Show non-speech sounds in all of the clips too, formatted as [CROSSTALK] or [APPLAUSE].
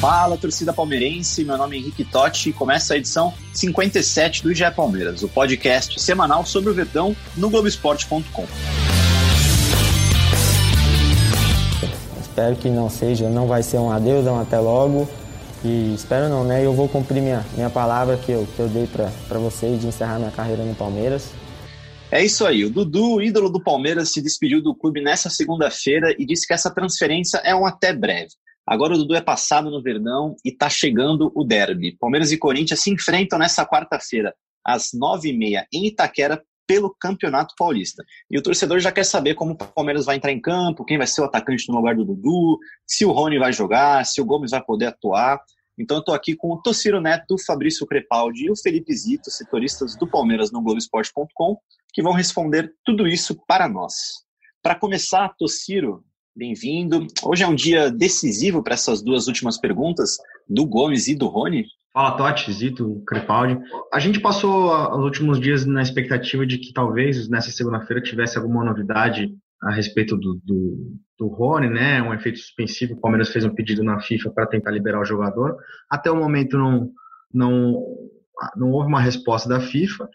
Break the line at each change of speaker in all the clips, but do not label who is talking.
Fala, torcida palmeirense. Meu nome é Henrique Totti e começa a edição 57 do GE Palmeiras, o podcast semanal sobre o Verdão no Globoesporte.com.
Espero que não seja, não vai ser um adeus, um até logo. E espero não, né? Eu vou cumprir minha, minha palavra que eu, que eu dei para vocês de encerrar minha carreira no Palmeiras.
É isso aí. O Dudu, ídolo do Palmeiras, se despediu do clube nessa segunda-feira e disse que essa transferência é um até breve. Agora o Dudu é passado no Verdão e está chegando o derby. Palmeiras e Corinthians se enfrentam nessa quarta-feira, às nove e meia, em Itaquera, pelo Campeonato Paulista. E o torcedor já quer saber como o Palmeiras vai entrar em campo, quem vai ser o atacante no lugar do Dudu, se o Rony vai jogar, se o Gomes vai poder atuar. Então eu estou aqui com o Tociro Neto, o Fabrício Crepaldi e o Felipe Zito, setoristas do Palmeiras no Globoesporte.com, que vão responder tudo isso para nós. Para começar, Tociro, bem-vindo. Hoje é um dia decisivo para essas duas últimas perguntas, do Gomes e do Rony.
Fala, Totti, Zito, Crepaldi. A gente passou os últimos dias na expectativa de que talvez nessa segunda-feira tivesse alguma novidade a respeito do, do, do Rony, né? Um efeito suspensivo. O Palmeiras fez um pedido na FIFA para tentar liberar o jogador. Até o momento não, não, não houve uma resposta da FIFA.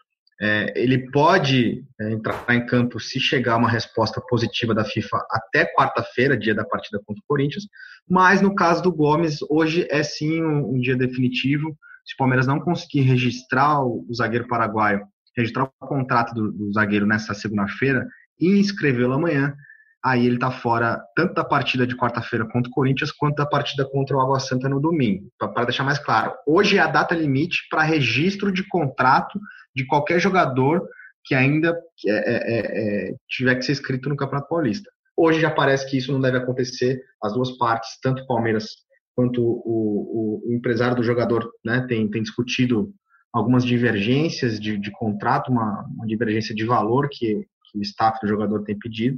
É, ele pode é, entrar em campo se chegar uma resposta positiva da FIFA até quarta-feira, dia da partida contra o Corinthians, mas no caso do Gomes, hoje é sim um, um dia definitivo. Se o Palmeiras não conseguir registrar o, o zagueiro paraguaio, registrar o contrato do, do zagueiro nessa segunda-feira e inscrevê-lo amanhã, aí ele está fora tanto da partida de quarta-feira contra o Corinthians quanto da partida contra o Água Santa no domingo. Para deixar mais claro, hoje é a data limite para registro de contrato de qualquer jogador que ainda é, é, é, é, tiver que ser inscrito no Campeonato Paulista. Hoje já parece que isso não deve acontecer. As duas partes, tanto o Palmeiras quanto o, o, o empresário do jogador, né, tem, tem discutido algumas divergências de, de contrato, uma, uma, divergência de valor que, que, o staff do jogador tem pedido.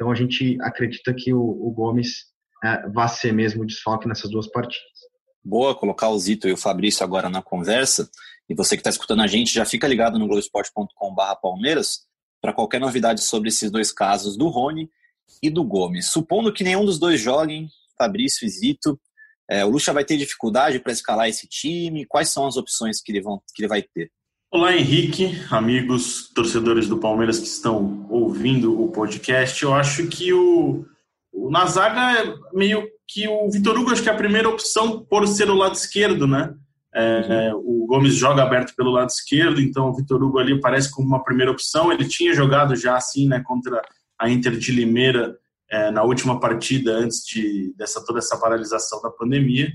Então a gente acredita que o, o Gomes é, vai ser mesmo o desfalque nessas duas partidas.
Boa colocar o Zito e o Fabrício agora na conversa. E você que está escutando a gente, já fica ligado no globesport.com.br Palmeiras para qualquer novidade sobre esses dois casos do Rony e do Gomes. Supondo que nenhum dos dois joguem, Fabrício e Zito, é, o Lucha vai ter dificuldade para escalar esse time? Quais são as opções que ele, vão, que ele vai ter?
Olá, Henrique, amigos torcedores do Palmeiras que estão ouvindo o podcast. Eu acho que o, o na zaga é meio que o Vitor Hugo acho que é a primeira opção por ser o lado esquerdo, né? É, é, o Gomes joga aberto pelo lado esquerdo, então o Vitor Hugo ali parece como uma primeira opção. Ele tinha jogado já assim, né, contra a Inter de Limeira é, na última partida antes de dessa toda essa paralisação da pandemia.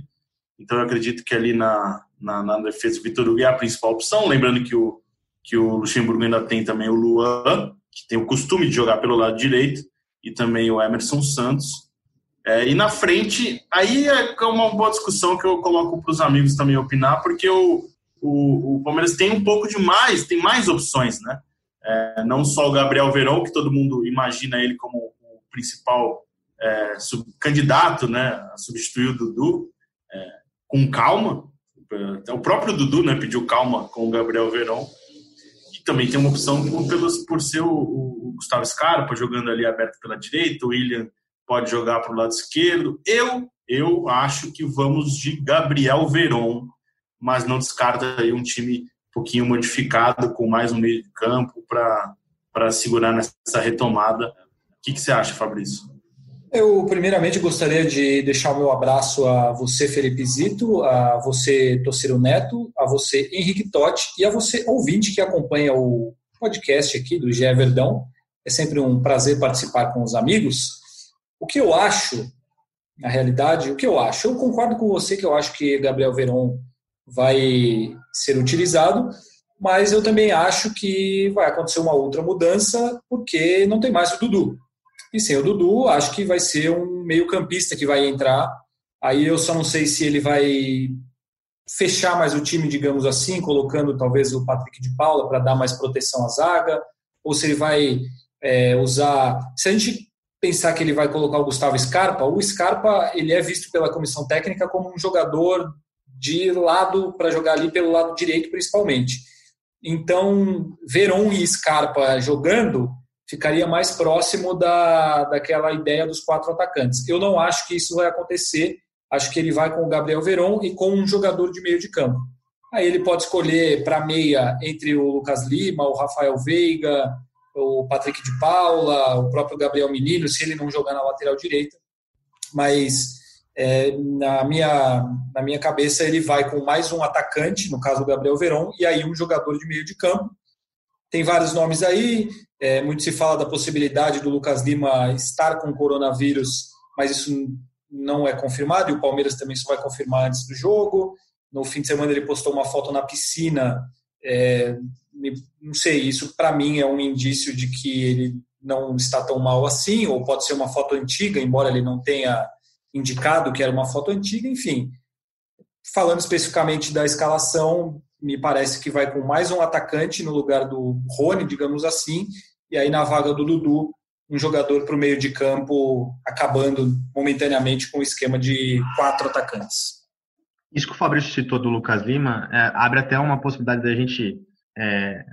Então eu acredito que ali na, na, na defesa o Vitor Hugo é a principal opção. Lembrando que o que o Luxemburgo ainda tem também o Luan, que tem o costume de jogar pelo lado direito, e também o Emerson Santos. É, e na frente, aí é uma boa discussão que eu coloco para os amigos também opinar, porque o, o, o, Palmeiras tem um pouco de mais, tem mais opções, né? É, não só o Gabriel Verão, que todo mundo imagina ele como o principal é, candidato né, a substituir o Dudu, é, com calma. O próprio Dudu né, pediu calma com o Gabriel Verão. E também tem uma opção por, pelos, por ser o, o Gustavo Scarpa jogando ali aberto pela direita, o William pode jogar para o lado esquerdo. Eu, eu acho que vamos de Gabriel Veron, mas não descarta aí um time um pouquinho modificado, com mais um meio de campo para segurar nessa retomada. O que, que você acha, Fabrício?
Eu, primeiramente, gostaria de deixar o meu abraço a você, Felipe Zito, a você, Tociro Neto, a você, Henrique Totti, e a você, ouvinte, que acompanha o podcast aqui do GE Verdão. É sempre um prazer participar com os amigos. O que eu acho, na realidade, o que eu acho? Eu concordo com você que eu acho que Gabriel Veron vai ser utilizado, mas eu também acho que vai acontecer uma outra mudança porque não tem mais o Dudu. E sem o Dudu, acho que vai ser um meio-campista que vai entrar. Aí eu só não sei se ele vai fechar mais o time, digamos assim, colocando talvez o Patrick de Paula para dar mais proteção à zaga, ou se ele vai é, usar. Se a gente pensar que ele vai colocar o Gustavo Scarpa, o Scarpa ele é visto pela comissão técnica como um jogador de lado para jogar ali pelo lado direito principalmente. Então, Veron e Scarpa jogando ficaria mais próximo da, daquela ideia dos quatro atacantes. Eu não acho que isso vai acontecer. Acho que ele vai com o Gabriel Veron e com um jogador de meio de campo. Aí ele pode escolher para meia entre o Lucas Lima, o Rafael Veiga, o Patrick de Paula, o próprio Gabriel Menino, se ele não jogar na lateral direita. Mas é, na, minha, na minha cabeça ele vai com mais um atacante, no caso o Gabriel Veron, e aí um jogador de meio de campo. Tem vários nomes aí, é, muito se fala da possibilidade do Lucas Lima estar com coronavírus, mas isso não é confirmado, e o Palmeiras também só vai confirmar antes do jogo. No fim de semana ele postou uma foto na piscina, é, não sei, isso para mim é um indício de que ele não está tão mal assim, ou pode ser uma foto antiga, embora ele não tenha indicado que era uma foto antiga, enfim. Falando especificamente da escalação, me parece que vai com mais um atacante no lugar do Rony, digamos assim, e aí na vaga do Dudu, um jogador para o meio de campo, acabando momentaneamente com o esquema de quatro atacantes.
Isso que o Fabrício citou do Lucas Lima é, abre até uma possibilidade da gente é,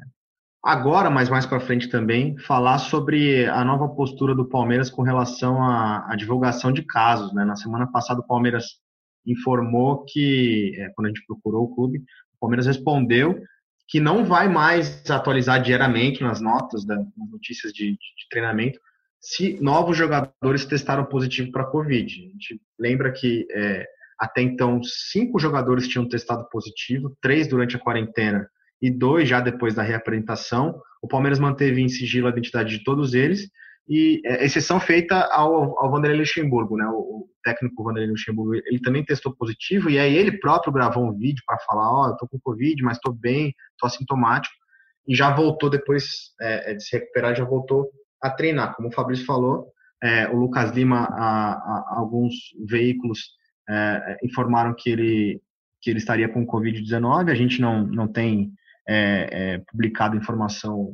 agora, mas mais para frente também, falar sobre a nova postura do Palmeiras com relação à, à divulgação de casos. Né? Na semana passada, o Palmeiras informou que, é, quando a gente procurou o clube, o Palmeiras respondeu que não vai mais atualizar diariamente nas notas, das notícias de, de treinamento, se novos jogadores testaram positivo para a Covid. A gente lembra que é, até então cinco jogadores tinham testado positivo, três durante a quarentena e dois já depois da reapresentação. O Palmeiras manteve em sigilo a identidade de todos eles e é, exceção feita ao, ao Vanderlei Luxemburgo, né? O, o técnico Vanderlei Luxemburgo, ele também testou positivo e aí ele próprio gravou um vídeo para falar, ó, oh, eu tô com covid, mas tô bem, tô assintomático e já voltou depois é, é, de se recuperar, já voltou a treinar. Como o Fabrício falou, é, o Lucas Lima, a, a, alguns veículos é, informaram que ele que ele estaria com covid-19. A gente não não tem publicado informação,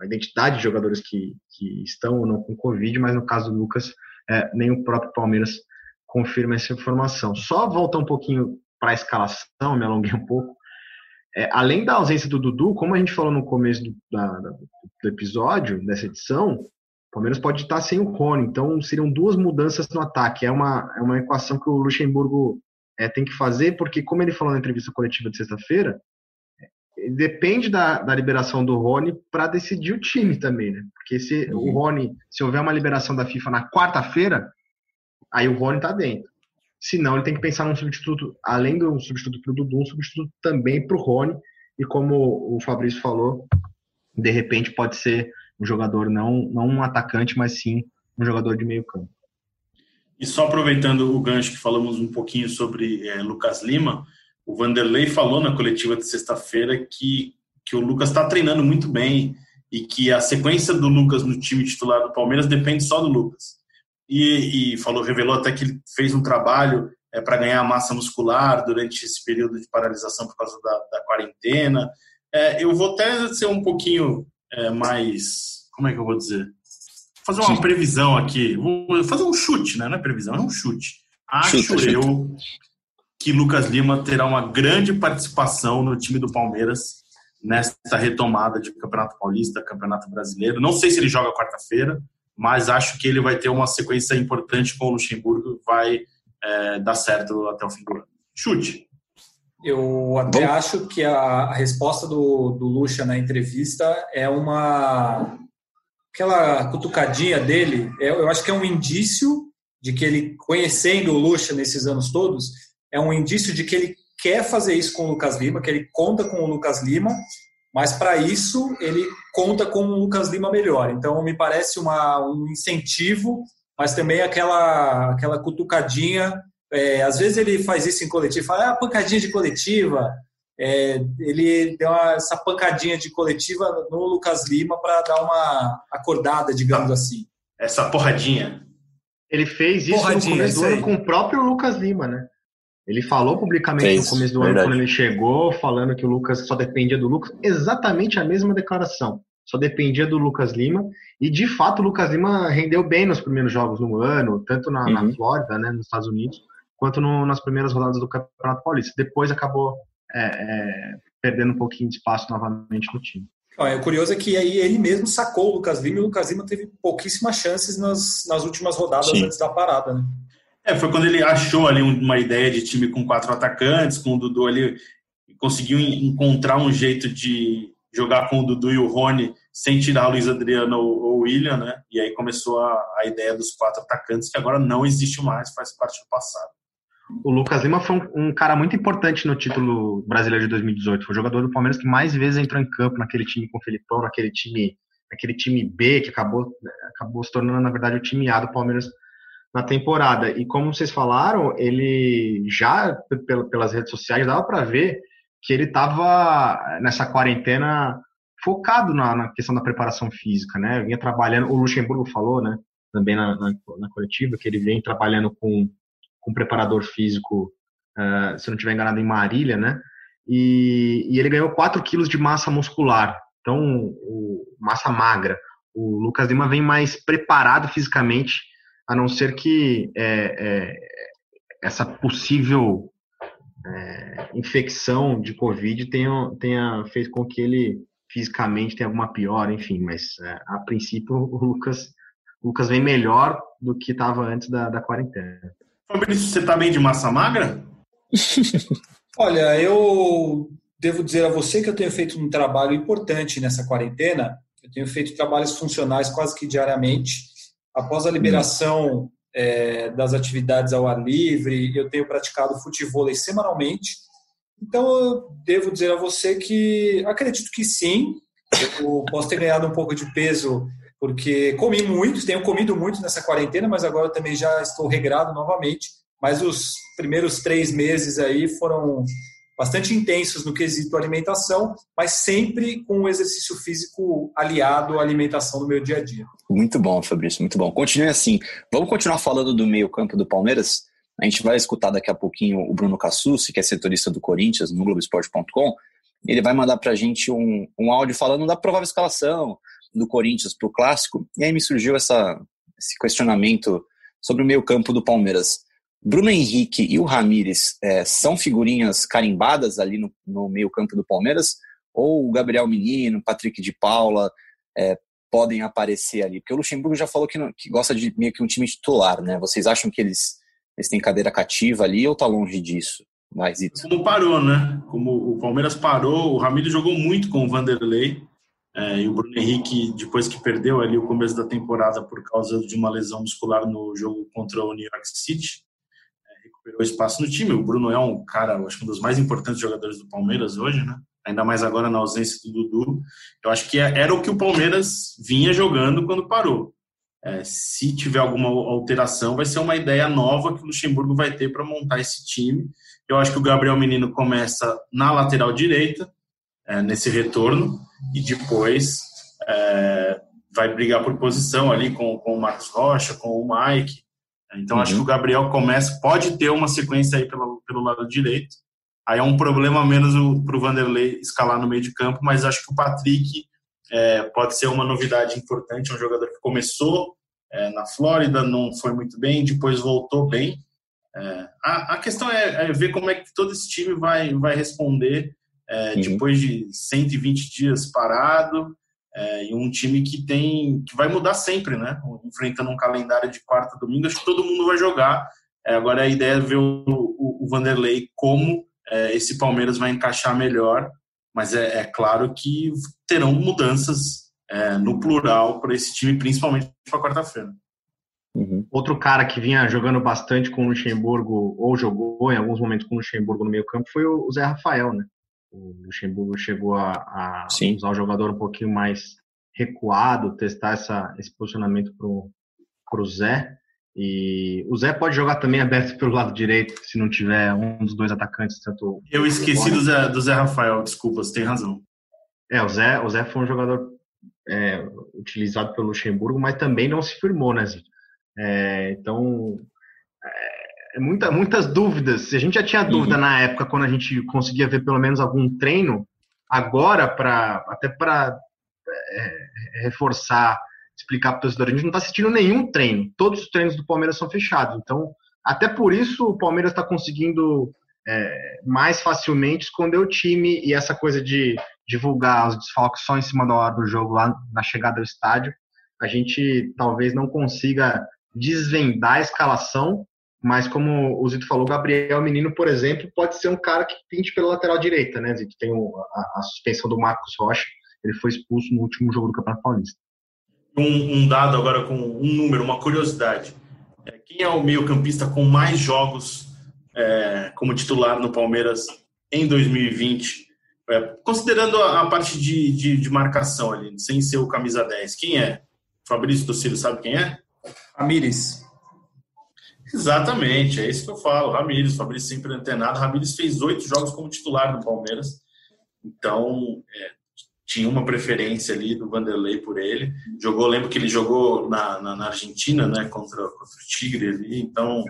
a identidade de jogadores que, que estão ou não com Covid, mas no caso do Lucas, é, nem o próprio Palmeiras confirma essa informação. Só voltar um pouquinho para a escalação, me alonguei um pouco. É, além da ausência do Dudu, como a gente falou no começo do, da, do episódio, dessa edição, o Palmeiras pode estar sem o Rony, então seriam duas mudanças no ataque. É uma, é uma equação que o Luxemburgo é, tem que fazer, porque, como ele falou na entrevista coletiva de sexta-feira, depende da, da liberação do Rony para decidir o time também, né? Porque se uhum. o Rony, se houver uma liberação da FIFA na quarta-feira, aí o Rony tá dentro. Se não, ele tem que pensar num substituto, além do substituto para o Dudu, um substituto também para o Rony. E como o Fabrício falou, de repente pode ser um jogador não, não um atacante, mas sim um jogador de meio campo.
E só aproveitando o gancho que falamos um pouquinho sobre é, Lucas Lima, o Vanderlei falou na coletiva de sexta-feira que, que o Lucas está treinando muito bem e que a sequência do Lucas no time titular do Palmeiras depende só do Lucas. E, e falou, revelou até que ele fez um trabalho é, para ganhar massa muscular durante esse período de paralisação por causa da, da quarentena. É, eu vou até ser um pouquinho é, mais. Como é que eu vou dizer? Fazer uma previsão aqui. Vou fazer um chute, né? Não é previsão, é um chute. Acho chute, eu chute que Lucas Lima terá uma grande participação no time do Palmeiras nesta retomada de Campeonato Paulista, Campeonato Brasileiro. Não sei se ele joga quarta-feira, mas acho que ele vai ter uma sequência importante com o Luxemburgo, vai é, dar certo até o fim do ano. Chute.
Eu até Bom. acho que a, a resposta do, do Lucha na entrevista é uma. aquela cutucadinha dele, é, eu acho que é um indício de que ele, conhecendo o Lucha nesses anos todos, é um indício de que ele quer fazer isso com o Lucas Lima, que ele conta com o Lucas Lima, mas para isso ele conta com o Lucas Lima melhor. Então me parece uma, um incentivo, mas também aquela, aquela cutucadinha. É, às vezes ele faz isso em coletivo, fala, ah, pancadinha de coletiva. É, ele deu uma, essa pancadinha de coletiva no Lucas Lima para dar uma acordada, digamos assim.
Essa porradinha.
Ele fez isso porradinha, no começo do ano com o próprio Lucas Lima, né? Ele falou publicamente Fez, no começo do verdade. ano, quando ele chegou, falando que o Lucas só dependia do Lucas, exatamente a mesma declaração. Só dependia do Lucas Lima. E, de fato, o Lucas Lima rendeu bem nos primeiros jogos no ano, tanto na, uhum. na Flórida, né, nos Estados Unidos, quanto no, nas primeiras rodadas do Campeonato Paulista. Depois acabou é, é, perdendo um pouquinho de espaço novamente no time.
o curioso é que aí ele mesmo sacou o Lucas Lima e o Lucas Lima teve pouquíssimas chances nas, nas últimas rodadas Sim. antes da parada, né?
É, foi quando ele achou ali uma ideia de time com quatro atacantes, com o Dudu ali, conseguiu encontrar um jeito de jogar com o Dudu e o Rony sem tirar o Luiz Adriano ou o William, né? E aí começou a, a ideia dos quatro atacantes, que agora não existe mais, faz parte do passado.
O Lucas Lima foi um, um, cara muito importante no título brasileiro de 2018. Foi o jogador do Palmeiras que mais vezes entrou em campo naquele time com o Felipão, naquele time, naquele time B que acabou, acabou se tornando, na verdade, o time A do Palmeiras na temporada. E como vocês falaram, ele já pelas redes sociais dava para ver que ele estava nessa quarentena focado na, na, questão da preparação física, né? Vinha trabalhando, o Luxemburgo falou, né? Também na, na, na coletiva que ele vem trabalhando com com preparador físico, uh, se não estiver enganado, em Marília, né? E, e ele ganhou 4 quilos de massa muscular, então o, massa magra. O Lucas Lima vem mais preparado fisicamente, a não ser que é, é, essa possível é, infecção de Covid tenha, tenha feito com que ele fisicamente tenha alguma pior, enfim, mas é, a princípio o Lucas, o Lucas vem melhor do que estava antes da, da quarentena.
Fabrício, você está bem de massa magra? [LAUGHS]
Olha, eu devo dizer a você que eu tenho feito um trabalho importante nessa quarentena. Eu tenho feito trabalhos funcionais quase que diariamente. Após a liberação é, das atividades ao ar livre, eu tenho praticado futebol semanalmente. Então, eu devo dizer a você que acredito que sim, eu posso ter ganhado um pouco de peso porque comi muito, tenho comido muito nessa quarentena, mas agora também já estou regrado novamente. Mas os primeiros três meses aí foram bastante intensos no quesito alimentação, mas sempre com o exercício físico aliado à alimentação no meu dia a dia.
Muito bom, Fabrício, muito bom. Continue assim. Vamos continuar falando do meio-campo do Palmeiras? A gente vai escutar daqui a pouquinho o Bruno Cassucci, que é setorista do Corinthians, no Globoesporte.com. Ele vai mandar para a gente um, um áudio falando da provável escalação, do Corinthians para o clássico, e aí me surgiu essa, esse questionamento sobre o meio campo do Palmeiras. Bruno Henrique e o Ramires é, são figurinhas carimbadas ali no, no meio campo do Palmeiras? Ou o Gabriel Menino, Patrick de Paula é, podem aparecer ali? Porque o Luxemburgo já falou que, não, que gosta de meio que um time titular, né? Vocês acham que eles, eles têm cadeira cativa ali ou tá longe disso?
Mas isso. Como parou, né? Como o Palmeiras parou, o Ramiro jogou muito com o Vanderlei. É, e o Bruno Henrique, depois que perdeu ali o começo da temporada por causa de uma lesão muscular no jogo contra o New York City, recuperou espaço no time. O Bruno é um cara, acho que um dos mais importantes jogadores do Palmeiras hoje, né? Ainda mais agora na ausência do Dudu. Eu acho que é, era o que o Palmeiras vinha jogando quando parou. É, se tiver alguma alteração, vai ser uma ideia nova que o Luxemburgo vai ter para montar esse time. Eu acho que o Gabriel Menino começa na lateral direita, é, nesse retorno e depois é, vai brigar por posição ali com, com o Marcos Rocha, com o Mike. Então uhum. acho que o Gabriel começa, pode ter uma sequência aí pelo, pelo lado direito. Aí é um problema menos para o Vanderlei escalar no meio de campo, mas acho que o Patrick é, pode ser uma novidade importante. É um jogador que começou é, na Flórida, não foi muito bem, depois voltou bem. É, a, a, questão é, é, ver como é que todo esse time vai, vai responder é, uhum. depois de 120 dias parado, é, e um time que tem que vai mudar sempre, né? Enfrentando um calendário de quarta domingo, acho que todo mundo vai jogar. É, agora a ideia é ver o, o, o Vanderlei como é, esse Palmeiras vai encaixar melhor, mas é, é claro que terão mudanças é, no plural para esse time, principalmente para quarta-feira.
Uhum. Outro cara que vinha jogando bastante com o Luxemburgo, ou jogou em alguns momentos com o Luxemburgo no meio campo, foi o Zé Rafael, né? O Luxemburgo chegou a, a usar o jogador um pouquinho mais recuado, testar essa, esse posicionamento para o Zé. E o Zé pode jogar também aberto pelo lado direito, se não tiver um dos dois atacantes. Tanto
Eu esqueci do Zé, do Zé Rafael, desculpa, você tem razão.
É, o Zé, o Zé foi um jogador é, utilizado pelo Luxemburgo, mas também não se firmou, né, Zito? É, então, muita, muitas dúvidas. A gente já tinha dúvida uhum. na época, quando a gente conseguia ver pelo menos algum treino, agora, para até para é, reforçar, explicar para o torcedor, a gente não está assistindo nenhum treino. Todos os treinos do Palmeiras são fechados. Então, até por isso, o Palmeiras está conseguindo é, mais facilmente esconder o time e essa coisa de divulgar os desfalques só em cima da hora do jogo, lá na chegada do estádio, a gente talvez não consiga desvendar a escalação, mas como o Zito falou, Gabriel Menino, por exemplo, pode ser um cara que pinte pela lateral direita, né, Zito? Tem o, a, a, suspensão do Marcos Rocha, ele foi expulso no último jogo do Campeonato Paulista.
Um, um dado agora com um número, uma curiosidade. É, quem é o meio-campista com mais jogos é, como titular no Palmeiras em 2020? É, considerando a, a parte de, de, de, marcação ali, sem ser o camisa 10, quem é? Fabrício Tocilo sabe quem é?
Ramires.
Exatamente, é isso que eu falo. Ramires, Fabrício sempre antenado. Ramires fez oito jogos como titular no Palmeiras. Então, é, tinha uma preferência ali do Vanderlei por ele. Jogou, lembro que ele jogou na, na, na Argentina, né, contra, contra o Tigre ali. Então,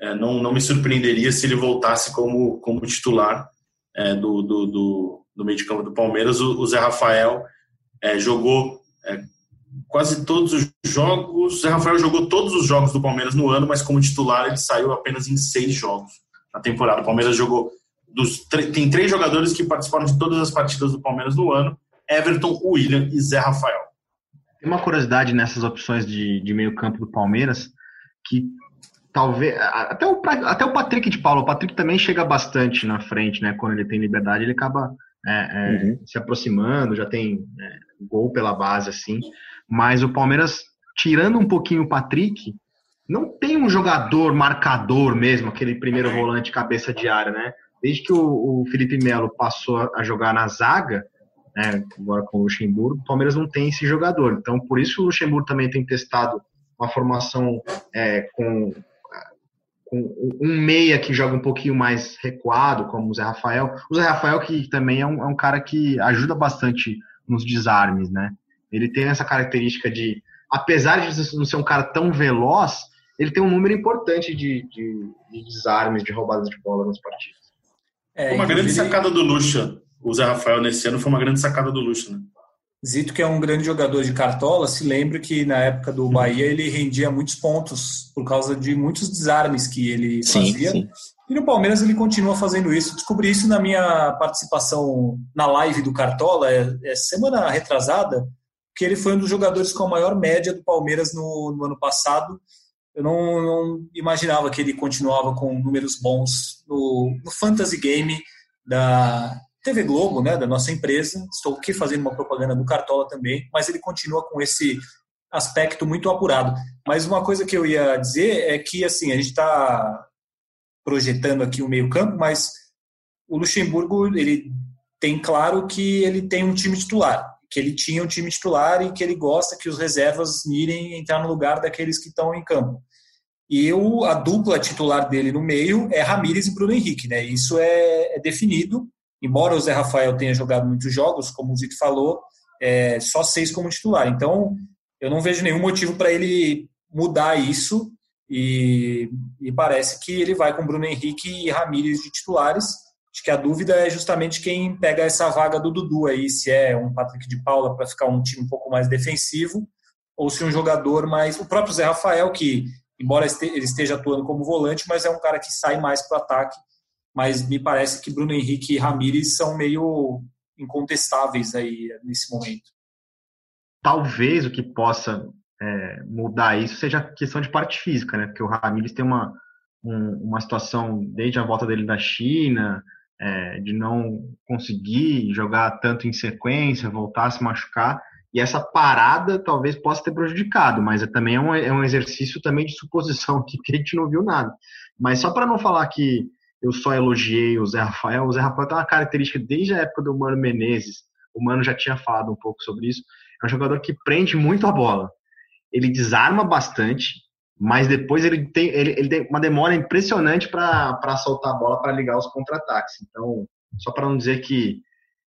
é, não, não me surpreenderia se ele voltasse como, como titular é, do, do, do, do, meio de campo do Palmeiras. O, o Zé Rafael é, jogou é, quase todos os jogos. O Zé Rafael jogou todos os jogos do Palmeiras no ano, mas como titular ele saiu apenas em seis jogos na temporada. O Palmeiras jogou. Dos, tem três jogadores que participaram de todas as partidas do Palmeiras no ano: Everton, William e Zé Rafael.
Tem uma curiosidade nessas opções de, de meio-campo do Palmeiras que talvez até o, até o Patrick de Paulo, o Patrick também chega bastante na frente, né? Quando ele tem liberdade, ele acaba é, é, uhum. se aproximando, já tem é, gol pela base assim. Mas o Palmeiras, tirando um pouquinho o Patrick, não tem um jogador marcador mesmo, aquele primeiro volante cabeça de área, né? Desde que o, o Felipe Melo passou a jogar na zaga, né, agora com o Luxemburgo, o Palmeiras não tem esse jogador. Então, por isso o Luxemburgo também tem testado uma formação é, com um meia que joga um pouquinho mais recuado, como o Zé Rafael. O Zé Rafael, que também é um, é um cara que ajuda bastante nos desarmes, né? Ele tem essa característica de, apesar de não ser um cara tão veloz, ele tem um número importante de, de, de desarmes, de roubadas de bola nas partidas.
É, foi uma grande sacada do Lucha. O Zé Rafael nesse ano foi uma grande sacada do Lucha, né?
Zito, que é um grande jogador de cartola, se lembra que na época do Bahia ele rendia muitos pontos por causa de muitos desarmes que ele sim, fazia. Sim. E no Palmeiras ele continua fazendo isso. Descobri isso na minha participação na live do Cartola, é, é semana retrasada, que ele foi um dos jogadores com a maior média do Palmeiras no, no ano passado. Eu não, não, imaginava que ele continuava com números bons no, no Fantasy Game da, TV Globo, né, da nossa empresa. Estou aqui fazendo uma propaganda do Cartola também, mas ele continua com esse aspecto muito apurado. Mas uma coisa que eu ia dizer é que assim a gente está projetando aqui o meio campo, mas o Luxemburgo ele tem claro que ele tem um time titular, que ele tinha um time titular e que ele gosta que os reservas mirem entrar no lugar daqueles que estão em campo. E o, a dupla titular dele no meio é Ramires e Bruno Henrique, né? Isso é, é definido embora o Zé Rafael tenha jogado muitos jogos, como o Zito falou, é, só seis como titular. Então, eu não vejo nenhum motivo para ele mudar isso e, e, parece que ele vai com Bruno Henrique e Ramírez de titulares. Acho que a dúvida é justamente quem pega essa vaga do Dudu aí, se é um Patrick de Paula para ficar um time um pouco mais defensivo ou se um jogador mais... O próprio Zé Rafael, que embora ele esteja atuando como volante, mas é um cara que sai mais para o ataque mas me parece que Bruno Henrique e Ramires são meio incontestáveis aí nesse momento.
Talvez o que possa é, mudar isso seja a questão de parte física, né? Porque o Ramires tem uma, um, uma situação desde a volta dele da China, é, de não conseguir jogar tanto em sequência, voltar a se machucar, e essa parada talvez possa ter prejudicado, mas é, também é um, é um exercício também de suposição [LAUGHS] que a gente não viu nada. Mas só para não falar que eu só elogiei o Zé Rafael. O Zé Rafael tem uma característica desde a época do Mano Menezes. O Mano já tinha falado um pouco sobre isso. É um jogador que prende muito a bola. Ele desarma bastante, mas depois ele tem, ele, ele tem uma demora impressionante para soltar a bola para ligar os contra-ataques. Então, só para não dizer que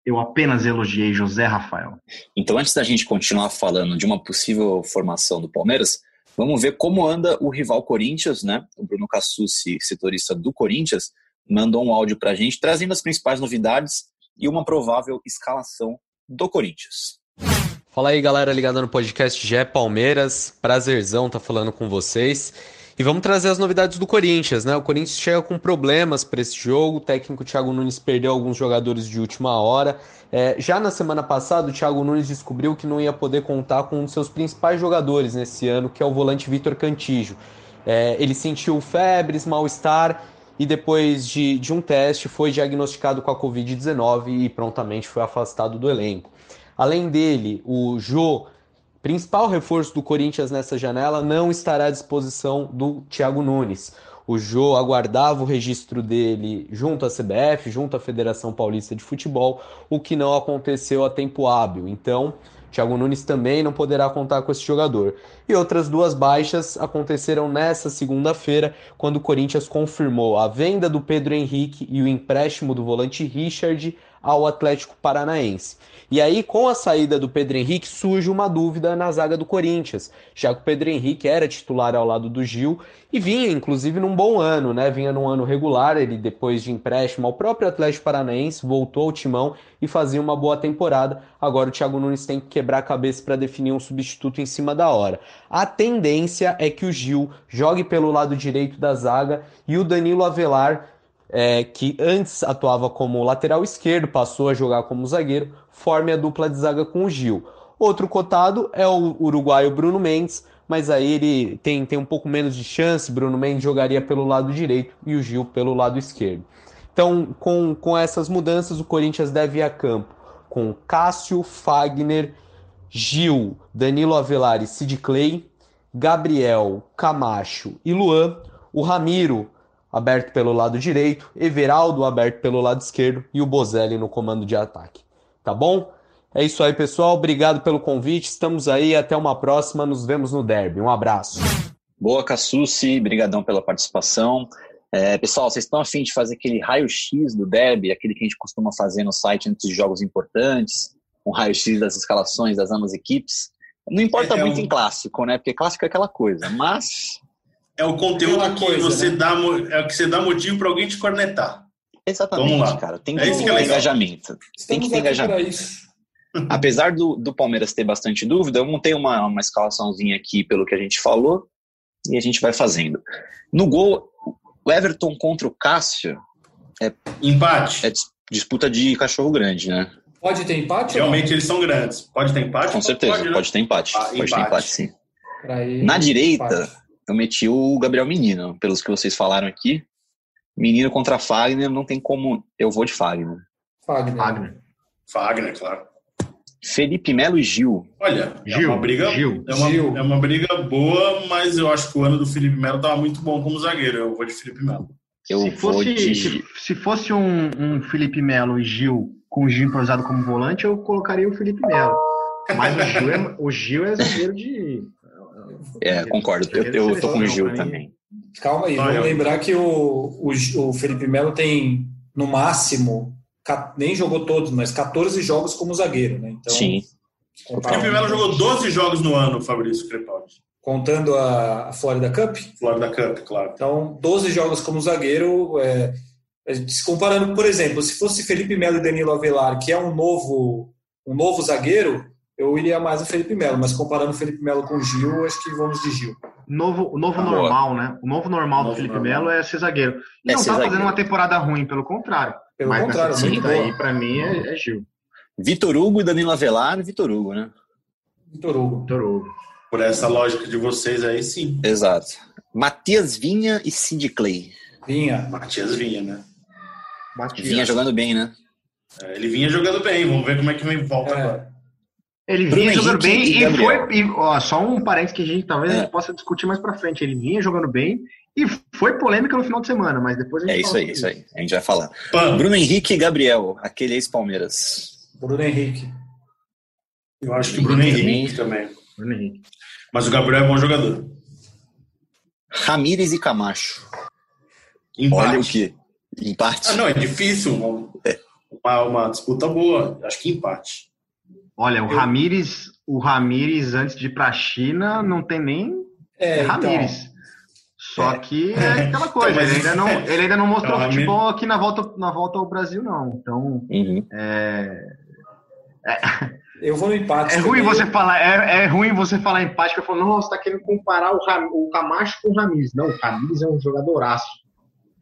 eu apenas elogiei José Rafael.
Então, antes da gente continuar falando de uma possível formação do Palmeiras, Vamos ver como anda o rival Corinthians, né? O Bruno Cassucci, setorista do Corinthians, mandou um áudio para a gente trazendo as principais novidades e uma provável escalação do Corinthians.
Fala aí, galera ligada no podcast Gé Palmeiras. Prazerzão tá falando com vocês. E vamos trazer as novidades do Corinthians, né? O Corinthians chega com problemas para esse jogo. O técnico Thiago Nunes perdeu alguns jogadores de última hora. É, já na semana passada, o Thiago Nunes descobriu que não ia poder contar com um dos seus principais jogadores nesse ano, que é o volante Vitor Cantijo. É, ele sentiu febres, mal-estar e depois de, de um teste foi diagnosticado com a Covid-19 e prontamente foi afastado do elenco. Além dele, o Jô principal reforço do Corinthians nessa janela não estará à disposição do Thiago Nunes. O Jô aguardava o registro dele junto à CBF, junto à Federação Paulista de Futebol, o que não aconteceu a tempo hábil. Então, Thiago Nunes também não poderá contar com esse jogador. E outras duas baixas aconteceram nessa segunda-feira, quando o Corinthians confirmou a venda do Pedro Henrique e o empréstimo do volante Richard ao Atlético Paranaense. E aí, com a saída do Pedro Henrique, surge uma dúvida na zaga do Corinthians, já que o Pedro Henrique era titular ao lado do Gil e vinha, inclusive, num bom ano, né? Vinha num ano regular, ele depois de empréstimo ao próprio Atlético Paranaense, voltou ao timão e fazia uma boa temporada. Agora o Thiago Nunes tem que quebrar a cabeça para definir um substituto em cima da hora. A tendência é que o Gil jogue pelo lado direito da zaga e o Danilo Avelar é, que antes atuava como lateral esquerdo, passou a jogar como zagueiro, forme a dupla de zaga com o Gil. Outro cotado é o uruguaio Bruno Mendes, mas aí ele tem, tem um pouco menos de chance. Bruno Mendes jogaria pelo lado direito e o Gil pelo lado esquerdo. Então, com, com essas mudanças, o Corinthians deve ir a campo com Cássio, Fagner, Gil, Danilo Avelar e Sid Clay, Gabriel, Camacho e Luan, o Ramiro, aberto pelo lado direito, Everaldo aberto pelo lado esquerdo e o Bozelli no comando de ataque. Tá bom? É isso aí, pessoal. Obrigado pelo convite. Estamos aí. Até uma próxima. Nos vemos no derby. Um abraço.
Boa, Cassucci. Obrigadão pela participação. É, pessoal, vocês estão afim de fazer aquele raio-x do derby, aquele que a gente costuma fazer no site antes de jogos importantes, um raio-x das escalações das ambas equipes? Não importa é, muito um... em clássico, né? Porque clássico é aquela coisa, mas
é o conteúdo que coisa, você né? dá, é o que você dá motivo para alguém te cornetar.
Exatamente, cara. Tem é que ter é engajamento. Estamos tem que ter engajamento. [LAUGHS] Apesar do, do Palmeiras ter bastante dúvida, eu montei uma, uma escalaçãozinha aqui pelo que a gente falou e a gente vai fazendo. No gol, o Everton contra o Cássio
é empate.
É disputa de cachorro grande, né?
Pode ter empate?
Realmente eles são grandes. Pode ter empate?
Com certeza, pode, né? pode ter empate. Ah, pode empate. ter empate, sim. Na direita, empate eu meti o Gabriel Menino, pelos que vocês falaram aqui. Menino contra Fagner, não tem como. Eu vou de Fagner.
Fagner.
Fagner, Fagner claro.
Felipe Melo e Gil.
Olha, Gil, é uma briga. Gil, é, uma, Gil. é uma briga boa, mas eu acho que o ano do Felipe Melo estava muito bom como zagueiro. Eu vou de Felipe Melo.
Eu se fosse, de... se, se, fosse um, um Felipe Melo e Gil com o Gil improvisado como volante, eu colocaria o Felipe Melo. Mas o Gil é, o Gil é zagueiro de
é, concordo. Eu, eu tô com o Gil também.
Calma aí, vamos lembrar que o, o, o Felipe Melo tem, no máximo, nem jogou todos, mas 14 jogos como zagueiro, né?
Então, Sim.
O Felipe Melo jogou 12 jogos no ano, Fabrício Crepaldi.
Contando a Florida Cup?
Florida Cup, claro.
Então, 12 jogos como zagueiro. É, se comparando, por exemplo, se fosse Felipe Melo e Danilo Avelar, que é um novo, um novo zagueiro, eu iria mais o Felipe Melo, mas comparando o Felipe Melo com o Gil, acho que vamos de Gil.
Novo, o novo ah, normal, boa. né? O novo normal novo do Felipe Melo é ser zagueiro. E é não tá zagueiro. fazendo uma temporada ruim, pelo contrário.
Pelo mas contrário,
sim, daí para mim é, é, Gil.
Vitor Hugo e Danilo Avelar, Vitor Hugo, né?
Vitor Hugo.
Vitor Hugo.
Por essa lógica de vocês aí, sim.
Exato. Matias Vinha e Cindy Clay.
Vinha.
Matias Vinha, né?
Matias. Vinha jogando bem, né?
É, ele vinha jogando bem, vamos ver como é que vem volta é. agora.
Ele vinha jogando bem e, e foi. E, ó, só um parênteses que a gente talvez é. a gente possa discutir mais pra frente. Ele vinha jogando bem e foi polêmica no final de semana, mas depois a gente
É isso aí, isso aí. A gente vai falar. Pã. Bruno Henrique e Gabriel, aquele ex-Palmeiras.
Bruno Henrique.
Eu acho que Bruno Henrique também. Bruno Henrique. Mas o Gabriel é bom jogador.
Ramírez e Camacho.
Empate.
Olha o que? Empate.
Ah, não, é difícil. Uma, é. uma, uma disputa boa. Acho que empate.
Olha, o Ramires, o Ramires antes de ir para a China não tem nem É, é Ramires. Então... Só é. que é aquela coisa, ele, ainda não, ele ainda não mostrou então, futebol aqui na volta, na volta ao Brasil, não. Então,
uhum.
é,
é, eu vou no empate.
É ruim você falar, é, é ruim você falar empate, porque eu falo, não, você está querendo comparar o, Ram, o Camacho com o Ramires. Não, o Ramires é um jogadoraço.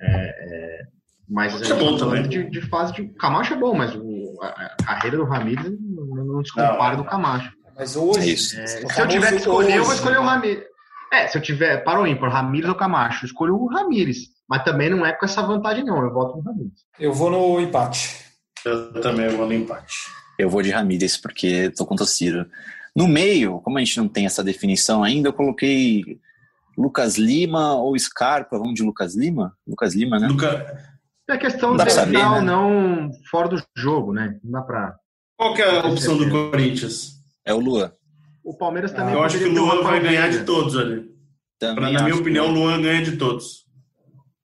É, é, mas
é bom também.
De, de, fase de. O Camacho é bom, mas o, a, a, carreira do Ramires não, não se compara do Camacho.
Mas hoje.
É, se eu tiver que escolher, eu vou escolher o Ramires. É, se eu tiver para o ímpar, Ramires ou Camacho, escolho o Ramires. Mas também não é com essa vantagem, não. Eu voto no Ramires.
Eu vou no empate.
Eu também vou no empate.
Eu vou de Ramires, porque tô com o Ciro. No meio, como a gente não tem essa definição ainda, eu coloquei Lucas Lima ou Scarpa. Vamos de Lucas Lima? Lucas Lima, né?
Luca... É questão de saber, né? não fora do jogo, né? Não dá pra.
Qual que é a opção do Corinthians?
É o Luan.
O Palmeiras também.
eu acho que o Luan vai ganhar de todos ali. Pra, na minha opinião, o Luan ganha de todos.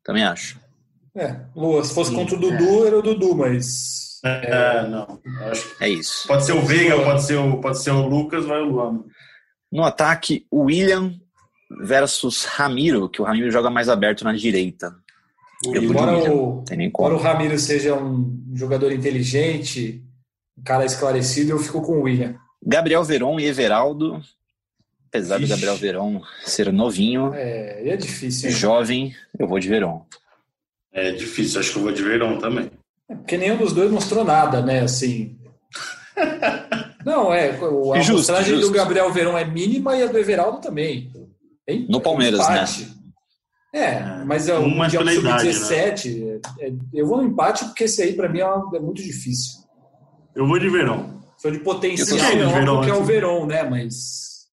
Também acho.
É, Luan, se fosse contra o Dudu, era o Dudu, mas
é, é, não.
é isso.
Pode ser o Veiga, pode ser o, pode ser o Lucas, vai o Luan.
No ataque, o William versus Ramiro, que o Ramiro joga mais aberto na direita.
embora o, embora o Ramiro seja um jogador inteligente, cara esclarecido, eu fico com o William.
Gabriel Veron e Everaldo. Apesar Ixi. do Gabriel Veron ser novinho,
é, é difícil. Hein?
Jovem, eu vou de Veron.
É difícil, acho que eu vou de Veron também.
É porque nenhum dos dois mostrou nada, né? Assim. [LAUGHS] Não, é. A justo, do Gabriel Verão é mínima e a do Everaldo também.
Bem, no Palmeiras, né?
É, mas é o Mundial Sub-17. Né? É, eu vou no empate porque esse aí, para mim, é, é, muito difícil.
Eu vou de Verão.
Foi de potencial, não, porque é o Verão, né? Mas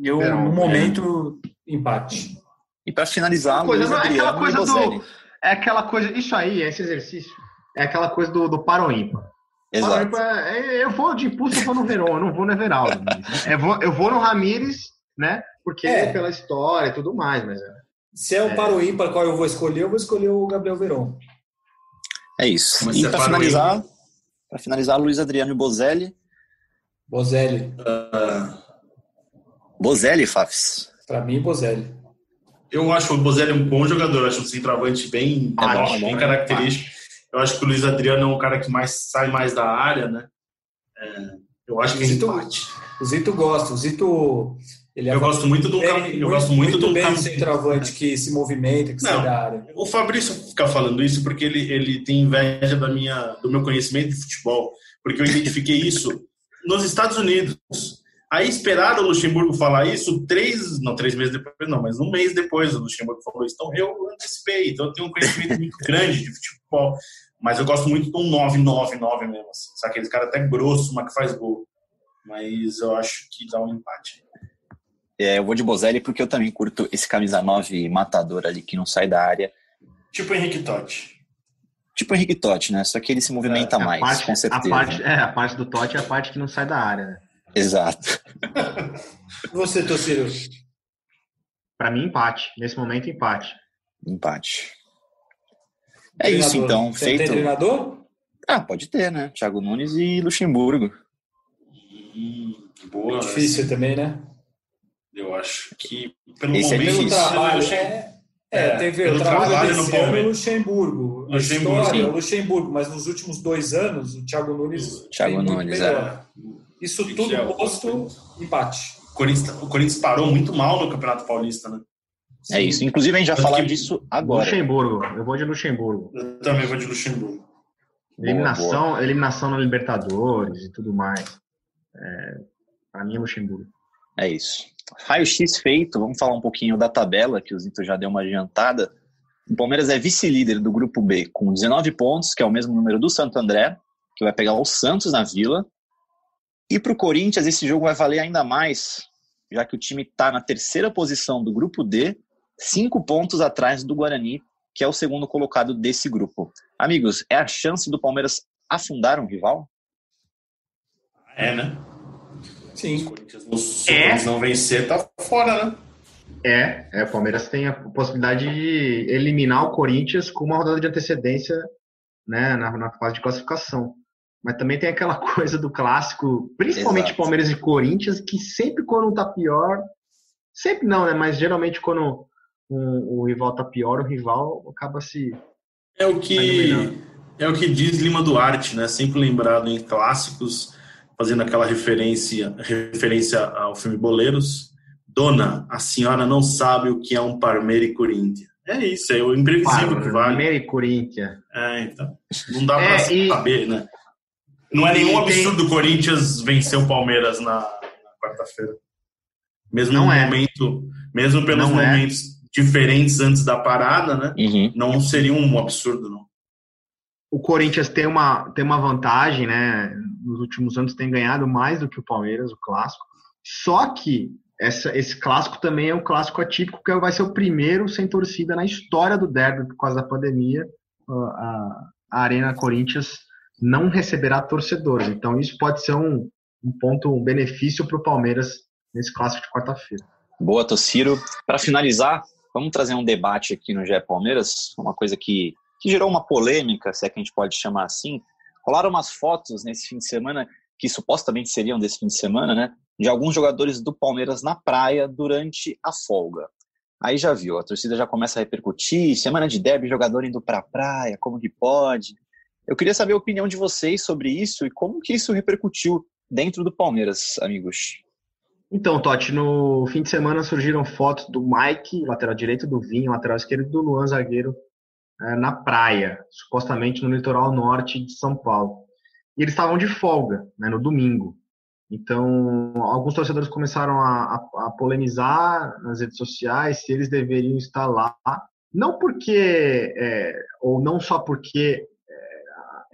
eu, Verão, no momento, é. empate.
E para finalizar,
coisa, Luiz é aquela coisa do, É aquela coisa. Isso aí, esse exercício é aquela coisa do, do paro ímpar.
Exato.
É, eu vou de impulso, eu vou no Verón, eu não vou no Everaldo. eu, vou, eu vou no Ramires, né? Porque é. é pela história e tudo mais, mas... É.
Se é o é. paro ímpar qual eu vou escolher, eu vou escolher o Gabriel Verón.
É isso. Mas e para finalizar, para finalizar, Luiz Adriano e Bozelli.
Bozelli.
Uh... Bozelli, Fafs.
Para mim, Bozelli.
Eu acho o Bozelli um bom jogador, acho um centroavante bem, é bom, bem característico. Eu acho que o Luiz Adriano é um cara que mais sai mais da área, né? É, eu acho que é Zito, empate.
O Zito gosta. O Zito. Ele
eu gosto muito do bem, eu gosto muito, muito
do bem centroavante que se movimenta, que Não, sai área.
O Fabrício fica falando isso porque ele, ele tem inveja da minha, do meu conhecimento de futebol, porque eu identifiquei isso [LAUGHS] nos Estados Unidos. Aí esperaram o Luxemburgo falar isso três, não, três meses depois, não, mas um mês depois o Luxemburgo falou isso. Então eu antecipei, então eu tenho um conhecimento muito [LAUGHS] grande de futebol. Mas eu gosto muito do 999 mesmo. Assim. Sabe aquele cara até grosso, mas que faz gol. Mas eu acho que dá um empate.
É, eu vou de Bozelli porque eu também curto esse camisa 9 matador ali que não sai da área.
Tipo o Henrique Totti.
Tipo o Henrique Totti, né? Só que ele se movimenta é, mais, parte, com certeza.
A parte, é, a parte do Totti é a parte que não sai da área, né?
Exato. [LAUGHS]
Você, Tociro?
Para mim, empate. Nesse momento, empate.
Empate. É treinador. isso, então. Tem, feito. Tem
treinador?
Ah, pode ter, né? Thiago Nunes e Luxemburgo.
Hum, boa.
É difícil também, né?
Acho que pelo
Esse
é
momento.
É trabalho, é, é, teve o trabalho, trabalho desse no ano Luxemburgo. Luxemburgo, história, Luxemburgo, mas nos últimos dois anos, o Thiago Nunes.
Thiago Nunes, é.
Isso tudo é posto, empate.
O Corinthians, o Corinthians parou muito mal no Campeonato Paulista, né?
É isso. Inclusive, a gente já falar disso agora.
Luxemburgo. Eu vou de Luxemburgo.
Eu também vou de Luxemburgo.
Eliminação, boa, boa. eliminação na Libertadores e tudo mais. É, para mim é Luxemburgo.
É isso. Raio-X feito, vamos falar um pouquinho da tabela, que o Zito já deu uma adiantada. O Palmeiras é vice-líder do grupo B com 19 pontos, que é o mesmo número do Santo André, que vai pegar o Santos na Vila. E para o Corinthians, esse jogo vai valer ainda mais, já que o time está na terceira posição do grupo D cinco pontos atrás do Guarani, que é o segundo colocado desse grupo. Amigos, é a chance do Palmeiras afundar um rival?
É, né?
Sim.
Se o Corinthians é. não vencer, tá fora, né?
É, é, o Palmeiras tem a possibilidade de eliminar o Corinthians com uma rodada de antecedência né, na, na fase de classificação. Mas também tem aquela [LAUGHS] coisa do clássico, principalmente Exato. Palmeiras e Corinthians, que sempre quando tá pior, Sempre não, né? Mas geralmente quando um, o rival tá pior, o rival acaba se.
É o que é o que diz Lima Duarte, né? Sempre lembrado em clássicos, fazendo aquela referência referência ao filme Boleiros. Dona, a senhora não sabe o que é um Parmeira e Corinthians. É isso, é o imprevisível que vale.
Parmeira e Corinthians.
É, então. Não dá pra é, e... saber, né? Não é nenhum absurdo o Corinthians vencer o Palmeiras na, na quarta-feira. Mesmo não é. momento, mesmo pelos não é. momentos é. diferentes antes da parada, né? Uhum. Não seria um absurdo, não.
O Corinthians tem uma, tem uma vantagem, né? Nos últimos anos tem ganhado mais do que o Palmeiras, o clássico. Só que essa, esse clássico também é um clássico atípico, que vai ser o primeiro sem torcida na história do derby por causa da pandemia. A, a Arena Corinthians não receberá torcedores. Então isso pode ser um, um ponto, um benefício para o Palmeiras nesse clássico de quarta-feira.
Boa, Tociro. Para finalizar, vamos trazer um debate aqui no GE Palmeiras, uma coisa que, que gerou uma polêmica, se é que a gente pode chamar assim. Rolaram umas fotos nesse fim de semana, que supostamente seriam desse fim de semana, né? De alguns jogadores do Palmeiras na praia durante a folga. Aí já viu, a torcida já começa a repercutir, semana de derby, jogador indo para a praia, como que pode? Eu queria saber a opinião de vocês sobre isso e como que isso repercutiu dentro do Palmeiras, amigos.
Então, Totti, no fim de semana surgiram fotos do Mike, lateral direito, do Vinho, lateral esquerdo, do Luan, zagueiro, é, na praia, supostamente no litoral norte de São Paulo. E eles estavam de folga, né, no domingo. Então, alguns torcedores começaram a, a, a, polemizar nas redes sociais se eles deveriam estar lá, não porque, é, ou não só porque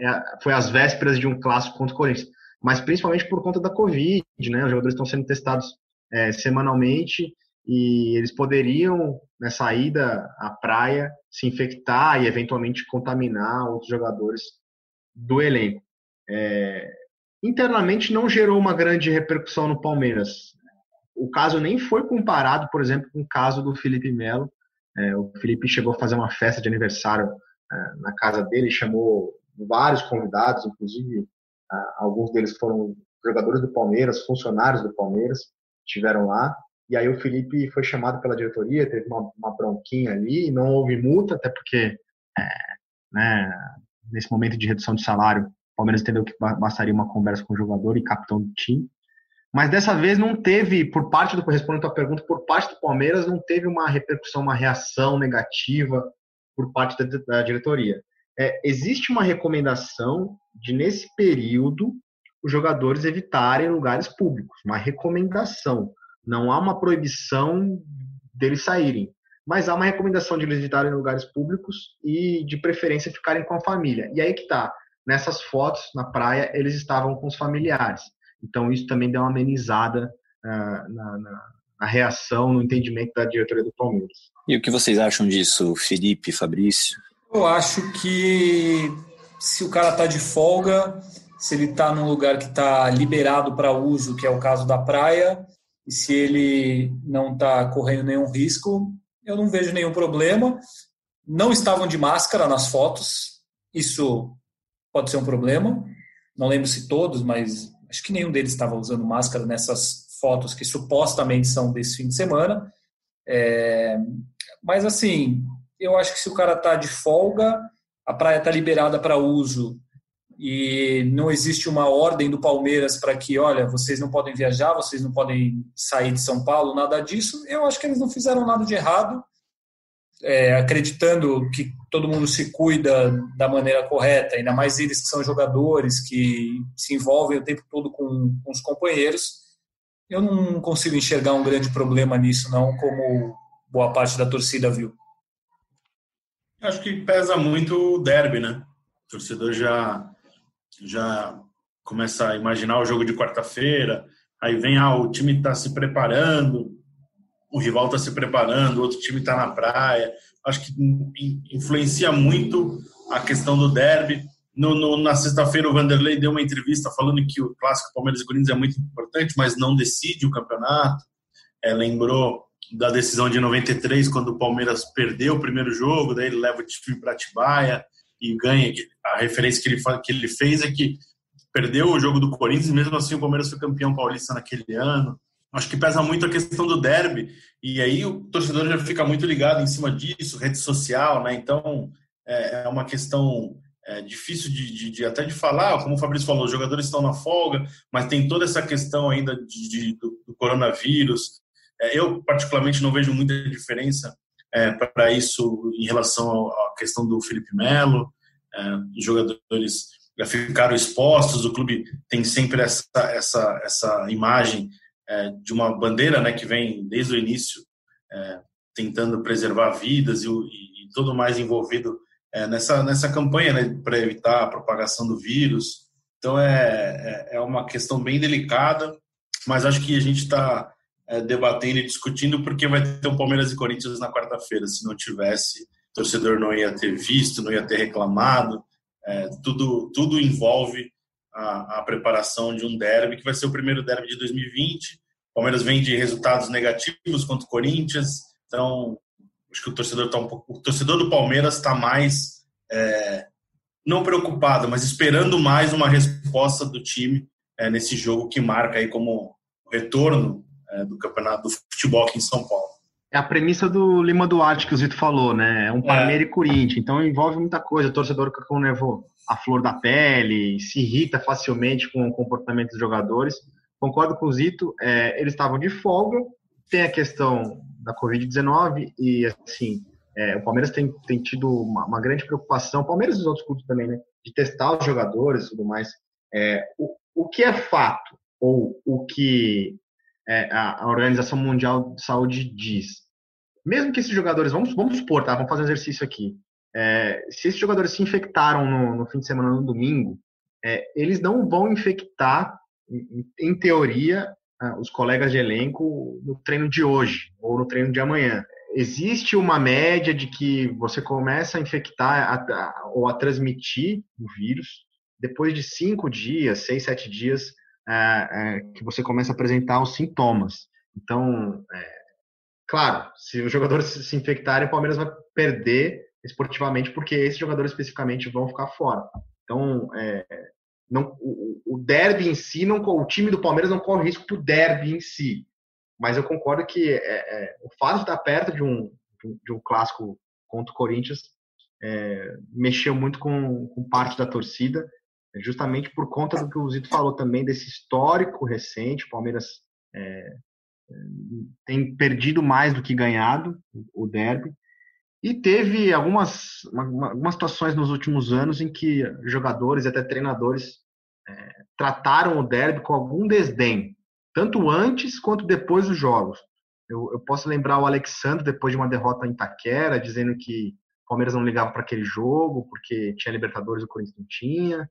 é, é foi às vésperas de um clássico contra o Corinthians, mas principalmente por conta da Covid, né? Os jogadores estão sendo testados é, semanalmente e eles poderiam, na saída à praia, se infectar e eventualmente contaminar outros jogadores do elenco. É, internamente não gerou uma grande repercussão no Palmeiras. O caso nem foi comparado, por exemplo, com o caso do Felipe Melo. É, o Felipe chegou a fazer uma festa de aniversário é, na casa dele, chamou vários convidados, inclusive alguns deles foram jogadores do Palmeiras, funcionários do Palmeiras, estiveram lá. E aí o Felipe foi chamado pela diretoria, teve uma, uma bronquinha ali, não houve multa, até porque é, né, nesse momento de redução de salário, o Palmeiras entendeu que bastaria uma conversa com o jogador e capitão do time. Mas dessa vez não teve, por parte do respondendo a pergunta, por parte do Palmeiras não teve uma repercussão, uma reação negativa por parte da, da diretoria é, existe uma recomendação de, nesse período, os jogadores evitarem lugares públicos. Uma recomendação. Não há uma proibição deles saírem. Mas há uma recomendação de eles evitarem lugares públicos e, de preferência, ficarem com a família. E aí que tá. Nessas fotos, na praia, eles estavam com os familiares. Então, isso também deu uma amenizada uh, na, na, na reação, no entendimento da diretoria do Palmeiras.
E o que vocês acham disso, Felipe, Fabrício?
Eu acho que se o cara está de folga, se ele está num lugar que está liberado para uso, que é o caso da praia, e se ele não está correndo nenhum risco, eu não vejo nenhum problema. Não estavam de máscara nas fotos, isso pode ser um problema. Não lembro se todos, mas acho que nenhum deles estava usando máscara nessas fotos que supostamente são desse fim de semana. É, mas assim, eu acho que se o cara está de folga, a praia está liberada para uso e não existe uma ordem do Palmeiras para que, olha, vocês não podem viajar, vocês não podem sair de São Paulo, nada disso, eu acho que eles não fizeram nada de errado, é, acreditando que todo mundo se cuida da maneira correta, ainda mais eles que são jogadores, que se envolvem o tempo todo com, com os companheiros. Eu não consigo enxergar um grande problema nisso, não, como boa parte da torcida viu.
Acho que pesa muito o derby, né? O torcedor já, já começa a imaginar o jogo de quarta-feira, aí vem, ah, o time está se preparando, o rival está se preparando, o outro time está na praia. Acho que influencia muito a questão do derby. No, no, na sexta-feira, o Vanderlei deu uma entrevista falando que o clássico Palmeiras e Corinthians é muito importante, mas não decide o campeonato. É, lembrou da decisão de 93, quando o Palmeiras perdeu o primeiro jogo, daí ele leva o time para Atibaia e ganha. A referência que ele, que ele fez é que perdeu o jogo do Corinthians, mesmo assim o Palmeiras foi campeão paulista naquele ano. Acho que pesa muito a questão do derby, e aí o torcedor já fica muito ligado em cima disso, rede social, né? Então é, é uma questão é, difícil de, de, de, até de falar, como o Fabrício falou, os jogadores estão na folga, mas tem toda essa questão ainda de, do, do, coronavírus. É, eu, particularmente, não vejo muita diferença é, para isso em relação à questão do Felipe Melo. É, os jogadores já ficaram expostos, o clube tem sempre essa, essa, essa imagem é, de uma bandeira né, que vem desde o início é, tentando preservar vidas e, e, e tudo mais envolvido é, nessa, nessa campanha né, para evitar a propagação do vírus. Então é, é, é, uma questão bem delicada, mas acho que a gente está é, debatendo e discutindo porque vai ter um Palmeiras e Corinthians na quarta-feira. Se não tivesse, o torcedor não ia ter visto, não ia ter reclamado. É, tudo, tudo envolve a, a, preparação de um derby, que vai ser o primeiro derby de 2020. O Palmeiras vem de resultados negativos contra o Corinthians, então acho que o torcedor está um pouco, o torcedor do Palmeiras está mais é, não preocupado, mas esperando mais uma resposta do time é, nesse jogo que marca aí como retorno é, do campeonato do futebol aqui em São Paulo.
É a premissa do Lima Duarte que o Zito falou, né? É um Palmeiras e Corinthians, então envolve muita coisa. O torcedor fica com nervo, a flor da pele, se irrita facilmente com o comportamento dos jogadores. Concordo com o Zito, é, eles estavam de folga. Tem a questão da Covid-19 e, assim, é, o Palmeiras tem, tem tido uma, uma, grande preocupação, o Palmeiras e os outros clubes também, né, de testar os jogadores e tudo mais. É, o, o que é fato, ou o que é, a, Organização Mundial de Saúde diz, mesmo que esses jogadores, vamos, vamos supor, tá, vamos fazer um exercício aqui, é, se esses jogadores se infectaram no, no fim de semana, no domingo, é, eles não vão infectar, em, em teoria, os colegas de elenco no treino de hoje ou no treino de amanhã. Existe uma média de que você começa a infectar a, a, ou a transmitir o vírus depois de cinco dias, seis, sete dias é, é, que você começa a apresentar os sintomas. Então, é, claro, se os jogadores se infectarem, o Palmeiras vai perder esportivamente porque esses jogadores especificamente vão ficar fora. Então, é, não, o, o derby em si, não, o time do Palmeiras não corre risco do derby em si. Mas eu concordo que é, é, o fato de estar perto de um, de um clássico contra o Corinthians é, mexeu muito com, com, parte da torcida, justamente por conta do que o Zito falou também, desse histórico recente. O Palmeiras é, tem perdido mais do que ganhado o derby. E teve algumas, algumas situações nos últimos anos em que jogadores e até treinadores é, trataram o derby com algum desdém, tanto antes quanto depois dos jogos. Eu, eu posso lembrar o Alexandre, depois de uma derrota em Itaquera, dizendo que o Palmeiras não ligava para aquele jogo, porque tinha Libertadores e o Corinthians não tinha.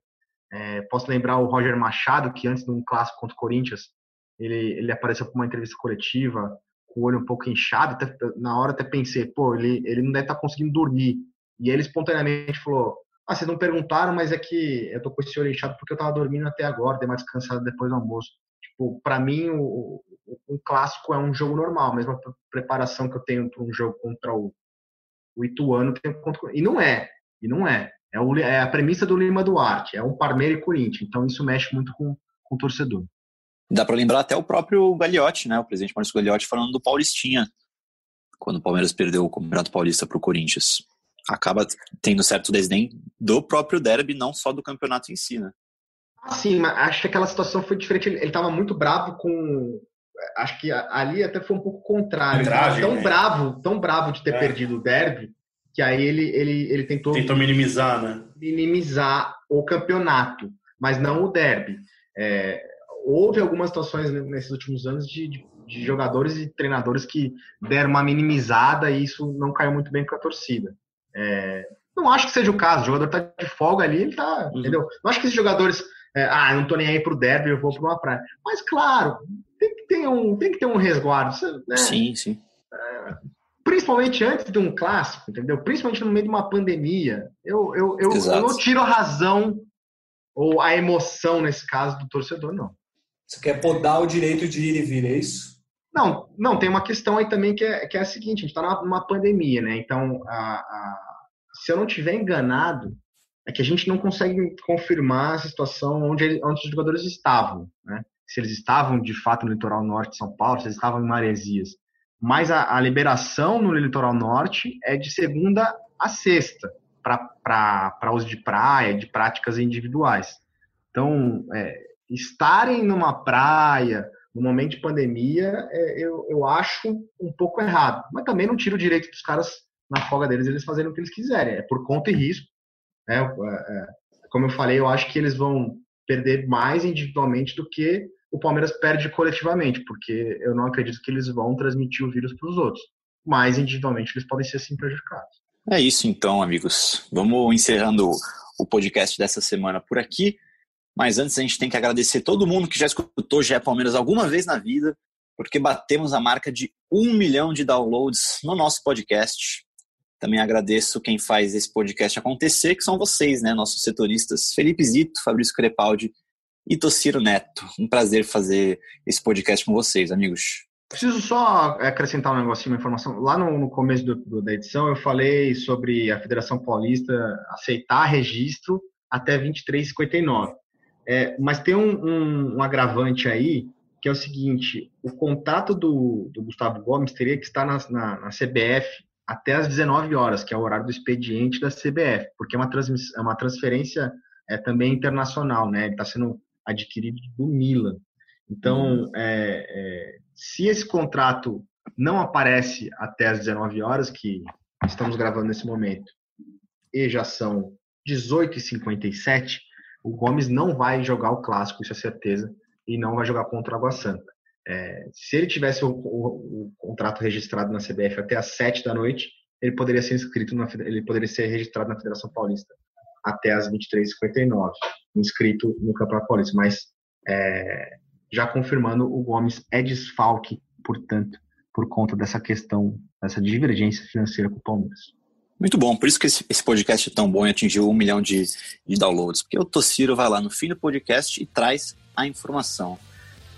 É, posso lembrar o Roger Machado, que antes de um clássico contra o Corinthians, ele, ele apareceu para uma entrevista coletiva com o olho um pouco inchado, até, na hora até pensei, pô, ele, ele não deve estar tá conseguindo dormir. E ele espontaneamente falou, ah, vocês não perguntaram, mas é que eu tô com esse olho inchado porque eu tava dormindo até agora, dei mais descansado depois do almoço. Tipo, para mim, o, o, o, clássico é um jogo normal, a mesma preparação que eu tenho para um jogo contra o, o Ituano, contra, e não é, e não é. É, o, é a premissa do Lima Duarte, é um Parmeira e Corinthians, então isso mexe muito com, com o torcedor.
Dá para lembrar até o próprio Gagliotti, né? O presidente Maurício Gagliotti falando do Paulistinha, quando o Palmeiras perdeu o Campeonato Paulista para o Corinthians. Acaba tendo certo desdém do próprio derby, não só do campeonato em si, né?
Ah, sim, mas acho que aquela situação foi diferente. Ele estava muito bravo com. Acho que ali até foi um pouco contrário. Tragem, tão né? bravo, tão bravo de ter é. perdido o derby, que aí ele, ele, ele tentou.
Tentou minimizar, né?
Minimizar o campeonato, mas não o derby. É, houve algumas situações nesses últimos anos de, de, de, jogadores e treinadores que deram uma minimizada e isso não caiu muito bem com a torcida. É, não acho que seja o caso. O jogador está de folga ali, ele tá, uhum. entendeu? Não acho que esses jogadores, é, ah, não tô nem aí pro derby, eu vou para uma praia. Mas claro, tem que ter um, tem que ter um resguardo. Né?
Sim, sim.
É, principalmente antes de um clássico, entendeu? Principalmente no meio de uma pandemia. Eu, eu, eu, eu não tiro a razão ou a emoção nesse caso do torcedor, não.
Você quer podar o direito de ir e vir, é isso?
Não, não, tem uma questão aí também que é, que é a seguinte, a gente está numa pandemia, né? Então, a, a, se eu não tiver enganado, é que a gente não consegue confirmar a situação onde, onde os jogadores estavam, né? se eles estavam de fato no litoral norte de São Paulo, se eles estavam em Maresias. Mas a, a liberação no litoral norte é de segunda a sexta, para uso de praia, de práticas individuais. Então, é, estarem numa praia no momento de pandemia, é, eu, eu acho um pouco errado. Mas também não tiro o direito dos caras, na folga deles, eles fazerem o que eles quiserem. É por conta e risco. Né? É, é, como eu falei, eu acho que eles vão perder mais individualmente do que o Palmeiras perde coletivamente, porque eu não acredito que eles vão transmitir o vírus para os outros. Mas individualmente eles podem ser sim prejudicados.
É isso então, amigos. Vamos encerrando o podcast dessa semana por aqui. Mas antes a gente tem que agradecer todo mundo que já escutou GE Palmeiras alguma vez na vida, porque batemos a marca de um milhão de downloads no nosso podcast. Também agradeço quem faz esse podcast acontecer, que são vocês, né? Nossos setoristas Felipe Zito, Fabrício Crepaldi e Tociro Neto. Um prazer fazer esse podcast com vocês, amigos.
Preciso só acrescentar um negocinho, uma informação. Lá no, no começo do, do, da edição, eu falei sobre a Federação Paulista aceitar registro até 23,59. É, mas tem um, um, um, agravante aí, que é o seguinte: o contato do, do Gustavo Gomes teria que estar na, na, na, CBF até as 19 horas, que é o horário do expediente da CBF, porque é uma, transmiss, é uma transferência é, também internacional, né? Ele está sendo adquirido do Milan. Então, é, é, se esse contrato não aparece até as 19 horas, que estamos gravando nesse momento, e já são 18h57, o Gomes não vai jogar o clássico, isso é certeza, e não vai jogar contra o Água Santa. É, se ele tivesse o, o, o, contrato registrado na CBF até as 7 da noite, ele poderia ser inscrito na, ele poderia ser registrado na Federação Paulista até as 23h59, inscrito no Campeonato Paulista. Mas é, já confirmando, o Gomes é desfalque, portanto, por conta dessa questão, dessa divergência financeira com o Palmeiras.
Muito bom, por isso que esse, esse podcast é tão bom e atingiu um milhão de, de downloads, porque o Tossiro vai lá no fim do podcast e traz a informação.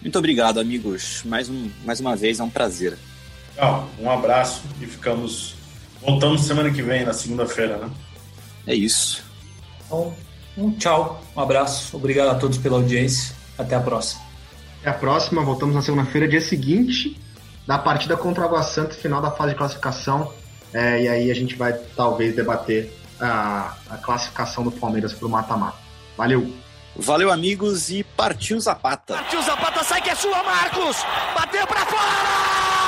Muito obrigado, amigos. Mais, um, mais uma vez, é um prazer.
Tchau, um abraço e ficamos. Voltamos semana que vem, na segunda-feira, né?
É isso.
Então, um tchau, um abraço. Obrigado a todos pela audiência. Até a próxima.
Até a próxima. Voltamos na segunda-feira, dia seguinte, da partida contra o Água Santa, final da fase de classificação. É, e aí a gente vai talvez debater a, a classificação do Palmeiras para o mata-mata. Valeu!
Valeu, amigos, e partiu Zapata.
Partiu Zapata, sai que é sua, Marcos! Bateu para fora!